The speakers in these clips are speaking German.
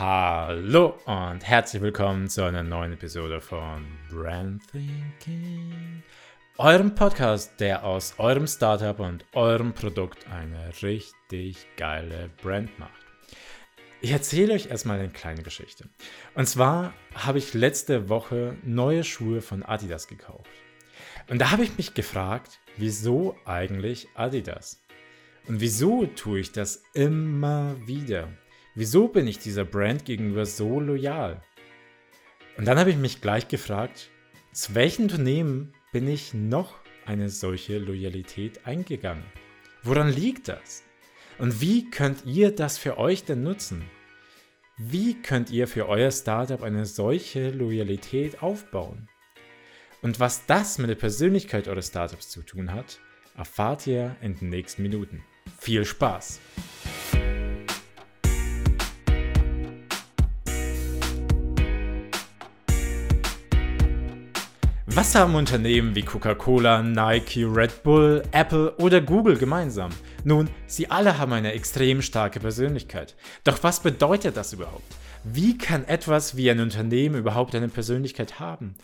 Hallo und herzlich willkommen zu einer neuen Episode von Brand Thinking, eurem Podcast, der aus eurem Startup und eurem Produkt eine richtig geile Brand macht. Ich erzähle euch erstmal eine kleine Geschichte. Und zwar habe ich letzte Woche neue Schuhe von Adidas gekauft. Und da habe ich mich gefragt, wieso eigentlich Adidas? Und wieso tue ich das immer wieder? Wieso bin ich dieser Brand gegenüber so loyal? Und dann habe ich mich gleich gefragt, zu welchen Unternehmen bin ich noch eine solche Loyalität eingegangen? Woran liegt das? Und wie könnt ihr das für euch denn nutzen? Wie könnt ihr für euer Startup eine solche Loyalität aufbauen? Und was das mit der Persönlichkeit eures Startups zu tun hat, erfahrt ihr in den nächsten Minuten. Viel Spaß! Was haben Unternehmen wie Coca-Cola, Nike, Red Bull, Apple oder Google gemeinsam? Nun, sie alle haben eine extrem starke Persönlichkeit. Doch was bedeutet das überhaupt? Wie kann etwas wie ein Unternehmen überhaupt eine Persönlichkeit haben?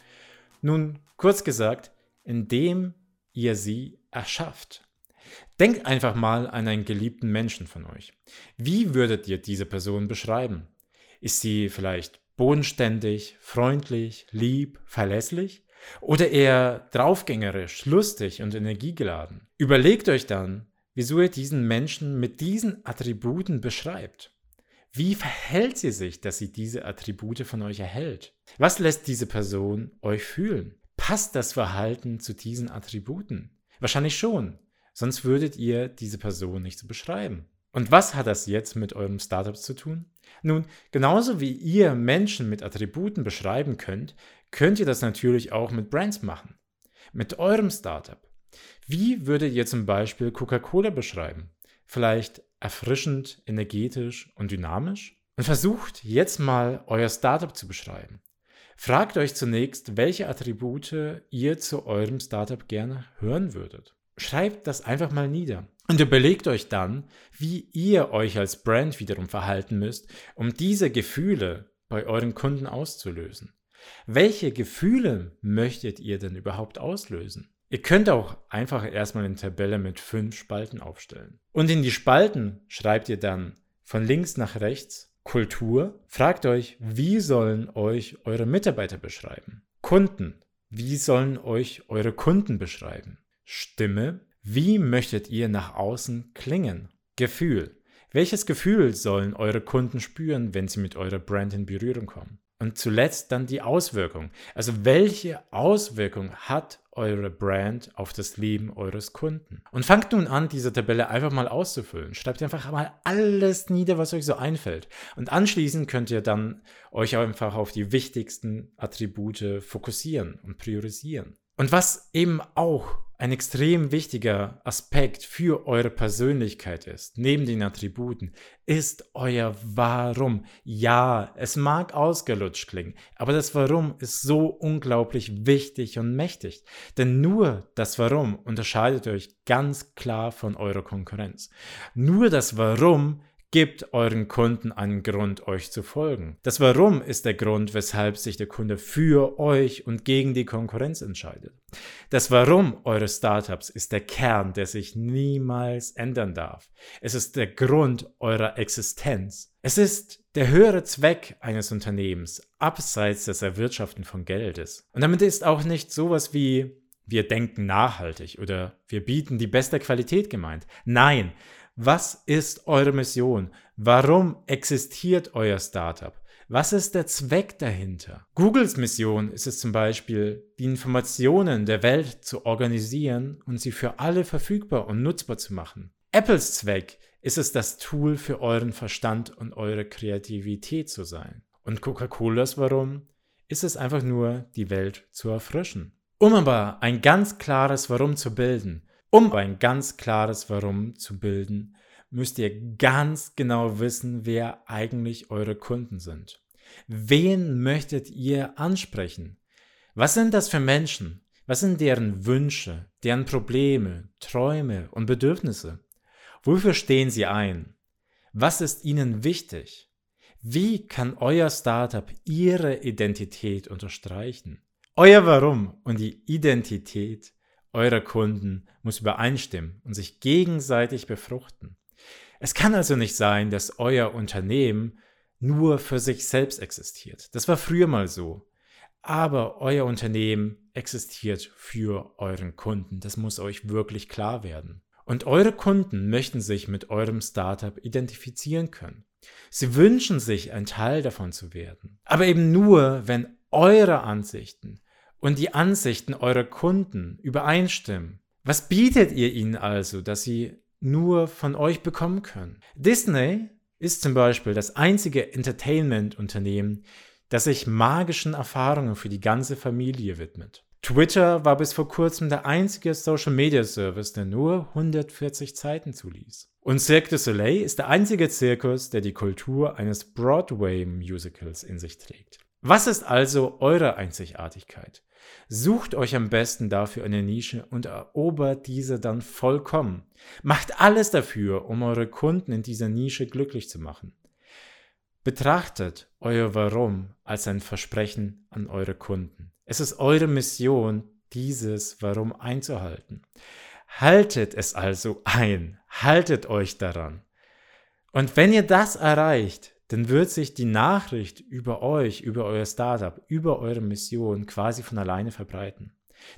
Nun, kurz gesagt, indem ihr sie erschafft. Denkt einfach mal an einen geliebten Menschen von euch. Wie würdet ihr diese Person beschreiben? Ist sie vielleicht bodenständig, freundlich, lieb, verlässlich? Oder eher draufgängerisch, lustig und energiegeladen. Überlegt euch dann, wieso ihr diesen Menschen mit diesen Attributen beschreibt. Wie verhält sie sich, dass sie diese Attribute von euch erhält? Was lässt diese Person euch fühlen? Passt das Verhalten zu diesen Attributen? Wahrscheinlich schon, sonst würdet ihr diese Person nicht so beschreiben. Und was hat das jetzt mit eurem Startup zu tun? Nun, genauso wie ihr Menschen mit Attributen beschreiben könnt, könnt ihr das natürlich auch mit Brands machen. Mit eurem Startup. Wie würdet ihr zum Beispiel Coca-Cola beschreiben? Vielleicht erfrischend, energetisch und dynamisch? Und versucht jetzt mal euer Startup zu beschreiben. Fragt euch zunächst, welche Attribute ihr zu eurem Startup gerne hören würdet. Schreibt das einfach mal nieder. Und überlegt euch dann, wie ihr euch als Brand wiederum verhalten müsst, um diese Gefühle bei euren Kunden auszulösen. Welche Gefühle möchtet ihr denn überhaupt auslösen? Ihr könnt auch einfach erstmal eine Tabelle mit fünf Spalten aufstellen. Und in die Spalten schreibt ihr dann von links nach rechts Kultur. Fragt euch, wie sollen euch eure Mitarbeiter beschreiben? Kunden. Wie sollen euch eure Kunden beschreiben? Stimme. Wie möchtet ihr nach außen klingen? Gefühl. Welches Gefühl sollen eure Kunden spüren, wenn sie mit eurer Brand in Berührung kommen? Und zuletzt dann die Auswirkung. Also welche Auswirkung hat eure Brand auf das Leben eures Kunden? Und fangt nun an, diese Tabelle einfach mal auszufüllen. Schreibt einfach mal alles nieder, was euch so einfällt. Und anschließend könnt ihr dann euch einfach auf die wichtigsten Attribute fokussieren und priorisieren. Und was eben auch ein extrem wichtiger Aspekt für eure Persönlichkeit ist, neben den Attributen, ist euer Warum. Ja, es mag ausgelutscht klingen, aber das Warum ist so unglaublich wichtig und mächtig. Denn nur das Warum unterscheidet euch ganz klar von eurer Konkurrenz. Nur das Warum Gebt euren Kunden einen Grund, euch zu folgen. Das Warum ist der Grund, weshalb sich der Kunde für euch und gegen die Konkurrenz entscheidet. Das Warum eures Startups ist der Kern, der sich niemals ändern darf. Es ist der Grund eurer Existenz. Es ist der höhere Zweck eines Unternehmens, abseits des Erwirtschaften von Geldes. Und damit ist auch nicht sowas wie wir denken nachhaltig oder wir bieten die beste Qualität gemeint. Nein, was ist eure Mission? Warum existiert euer Startup? Was ist der Zweck dahinter? Googles Mission ist es zum Beispiel, die Informationen der Welt zu organisieren und sie für alle verfügbar und nutzbar zu machen. Apples Zweck ist es, das Tool für euren Verstand und eure Kreativität zu sein. Und Coca-Colas Warum ist es einfach nur, die Welt zu erfrischen. Um aber ein ganz klares Warum zu bilden, um ein ganz klares Warum zu bilden, müsst ihr ganz genau wissen, wer eigentlich eure Kunden sind. Wen möchtet ihr ansprechen? Was sind das für Menschen? Was sind deren Wünsche, deren Probleme, Träume und Bedürfnisse? Wofür stehen sie ein? Was ist ihnen wichtig? Wie kann euer Startup ihre Identität unterstreichen? Euer Warum und die Identität eurer Kunden muss übereinstimmen und sich gegenseitig befruchten. Es kann also nicht sein, dass euer Unternehmen nur für sich selbst existiert. Das war früher mal so. Aber euer Unternehmen existiert für euren Kunden. Das muss euch wirklich klar werden. Und eure Kunden möchten sich mit eurem Startup identifizieren können. Sie wünschen sich, ein Teil davon zu werden. Aber eben nur, wenn eure Ansichten und die Ansichten eurer Kunden übereinstimmen. Was bietet ihr ihnen also, dass sie nur von euch bekommen können? Disney ist zum Beispiel das einzige Entertainment-Unternehmen, das sich magischen Erfahrungen für die ganze Familie widmet. Twitter war bis vor kurzem der einzige Social-Media-Service, der nur 140 Zeiten zuließ. Und Cirque du Soleil ist der einzige Zirkus, der die Kultur eines Broadway-Musicals in sich trägt. Was ist also eure Einzigartigkeit? Sucht euch am besten dafür eine Nische und erobert diese dann vollkommen. Macht alles dafür, um eure Kunden in dieser Nische glücklich zu machen. Betrachtet euer Warum als ein Versprechen an eure Kunden. Es ist eure Mission, dieses Warum einzuhalten. Haltet es also ein, haltet euch daran. Und wenn ihr das erreicht, dann wird sich die Nachricht über euch, über euer Startup, über eure Mission quasi von alleine verbreiten.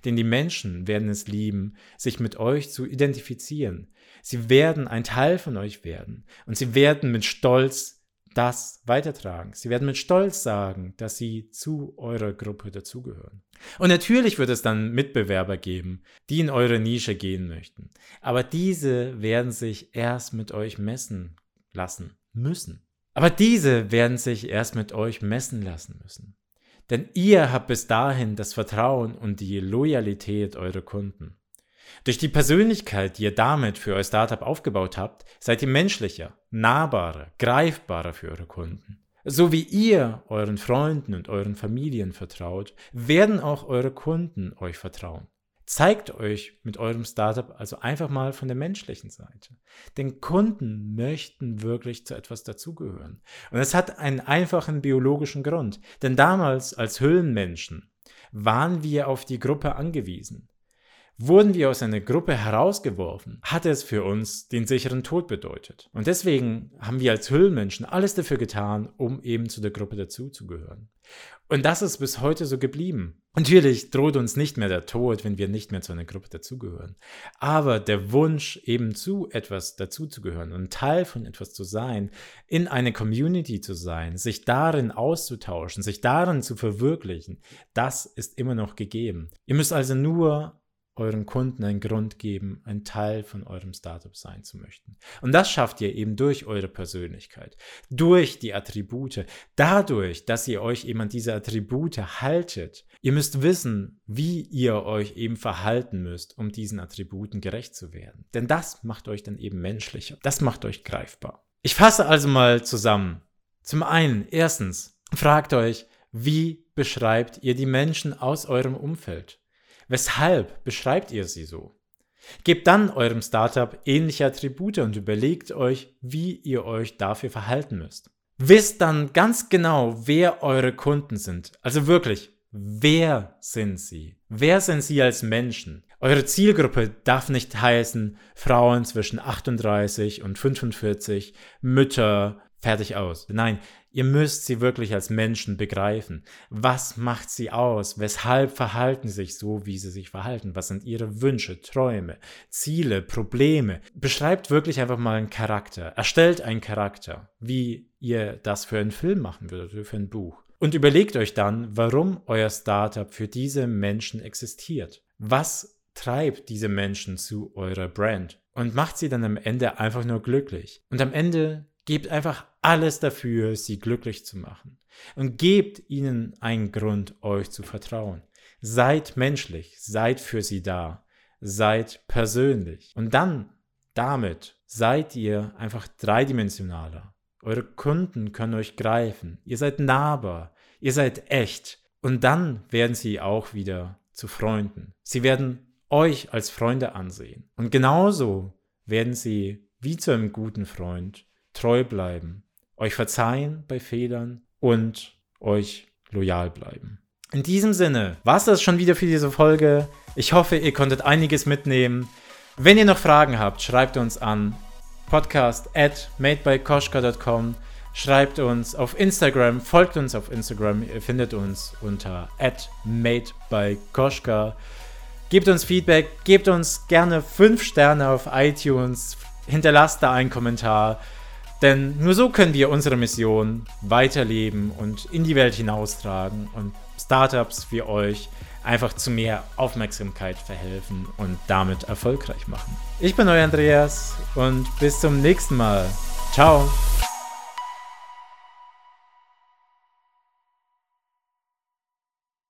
Denn die Menschen werden es lieben, sich mit euch zu identifizieren. Sie werden ein Teil von euch werden und sie werden mit Stolz das weitertragen. Sie werden mit Stolz sagen, dass sie zu eurer Gruppe dazugehören. Und natürlich wird es dann Mitbewerber geben, die in eure Nische gehen möchten. Aber diese werden sich erst mit euch messen lassen müssen. Aber diese werden sich erst mit euch messen lassen müssen. Denn ihr habt bis dahin das Vertrauen und die Loyalität eurer Kunden. Durch die Persönlichkeit, die ihr damit für euer Startup aufgebaut habt, seid ihr menschlicher, nahbarer, greifbarer für eure Kunden. So wie ihr euren Freunden und euren Familien vertraut, werden auch eure Kunden euch vertrauen. Zeigt euch mit eurem Startup also einfach mal von der menschlichen Seite. Denn Kunden möchten wirklich zu etwas dazugehören. Und es hat einen einfachen biologischen Grund. Denn damals als Höhlenmenschen waren wir auf die Gruppe angewiesen. Wurden wir aus einer Gruppe herausgeworfen, hat es für uns den sicheren Tod bedeutet. Und deswegen haben wir als Höhlenmenschen alles dafür getan, um eben zu der Gruppe dazuzugehören. Und das ist bis heute so geblieben. Natürlich droht uns nicht mehr der Tod, wenn wir nicht mehr zu einer Gruppe dazugehören. Aber der Wunsch, eben zu etwas dazuzugehören und Teil von etwas zu sein, in eine Community zu sein, sich darin auszutauschen, sich darin zu verwirklichen, das ist immer noch gegeben. Ihr müsst also nur euren Kunden einen Grund geben, ein Teil von eurem Startup sein zu möchten. Und das schafft ihr eben durch eure Persönlichkeit, durch die Attribute, dadurch, dass ihr euch eben an diese Attribute haltet. Ihr müsst wissen, wie ihr euch eben verhalten müsst, um diesen Attributen gerecht zu werden. Denn das macht euch dann eben menschlicher. Das macht euch greifbar. Ich fasse also mal zusammen. Zum einen, erstens, fragt euch, wie beschreibt ihr die Menschen aus eurem Umfeld? Weshalb beschreibt ihr sie so? Gebt dann eurem Startup ähnliche Attribute und überlegt euch, wie ihr euch dafür verhalten müsst. Wisst dann ganz genau, wer eure Kunden sind. Also wirklich, wer sind sie? Wer sind sie als Menschen? Eure Zielgruppe darf nicht heißen Frauen zwischen 38 und 45, Mütter, fertig aus. Nein, ihr müsst sie wirklich als Menschen begreifen. Was macht sie aus? Weshalb verhalten sie sich so, wie sie sich verhalten? Was sind ihre Wünsche, Träume, Ziele, Probleme? Beschreibt wirklich einfach mal einen Charakter. Erstellt einen Charakter, wie ihr das für einen Film machen würdet oder für ein Buch. Und überlegt euch dann, warum euer Startup für diese Menschen existiert. Was treibt diese Menschen zu eurer Brand? Und macht sie dann am Ende einfach nur glücklich. Und am Ende Gebt einfach alles dafür, sie glücklich zu machen. Und gebt ihnen einen Grund, euch zu vertrauen. Seid menschlich, seid für sie da, seid persönlich. Und dann, damit, seid ihr einfach dreidimensionaler. Eure Kunden können euch greifen. Ihr seid nahbar. Ihr seid echt. Und dann werden sie auch wieder zu Freunden. Sie werden euch als Freunde ansehen. Und genauso werden sie wie zu einem guten Freund treu bleiben euch verzeihen bei Fehlern und euch loyal bleiben. In diesem Sinne war es das schon wieder für diese Folge. Ich hoffe, ihr konntet einiges mitnehmen. Wenn ihr noch Fragen habt, schreibt uns an podcast at madebykoschka.com. Schreibt uns auf Instagram, folgt uns auf Instagram. Ihr findet uns unter at madebykoschka. Gebt uns Feedback, gebt uns gerne 5 Sterne auf iTunes, hinterlasst da einen Kommentar. Denn nur so können wir unsere Mission weiterleben und in die Welt hinaustragen und Startups wie euch einfach zu mehr Aufmerksamkeit verhelfen und damit erfolgreich machen. Ich bin euer Andreas und bis zum nächsten Mal. Ciao.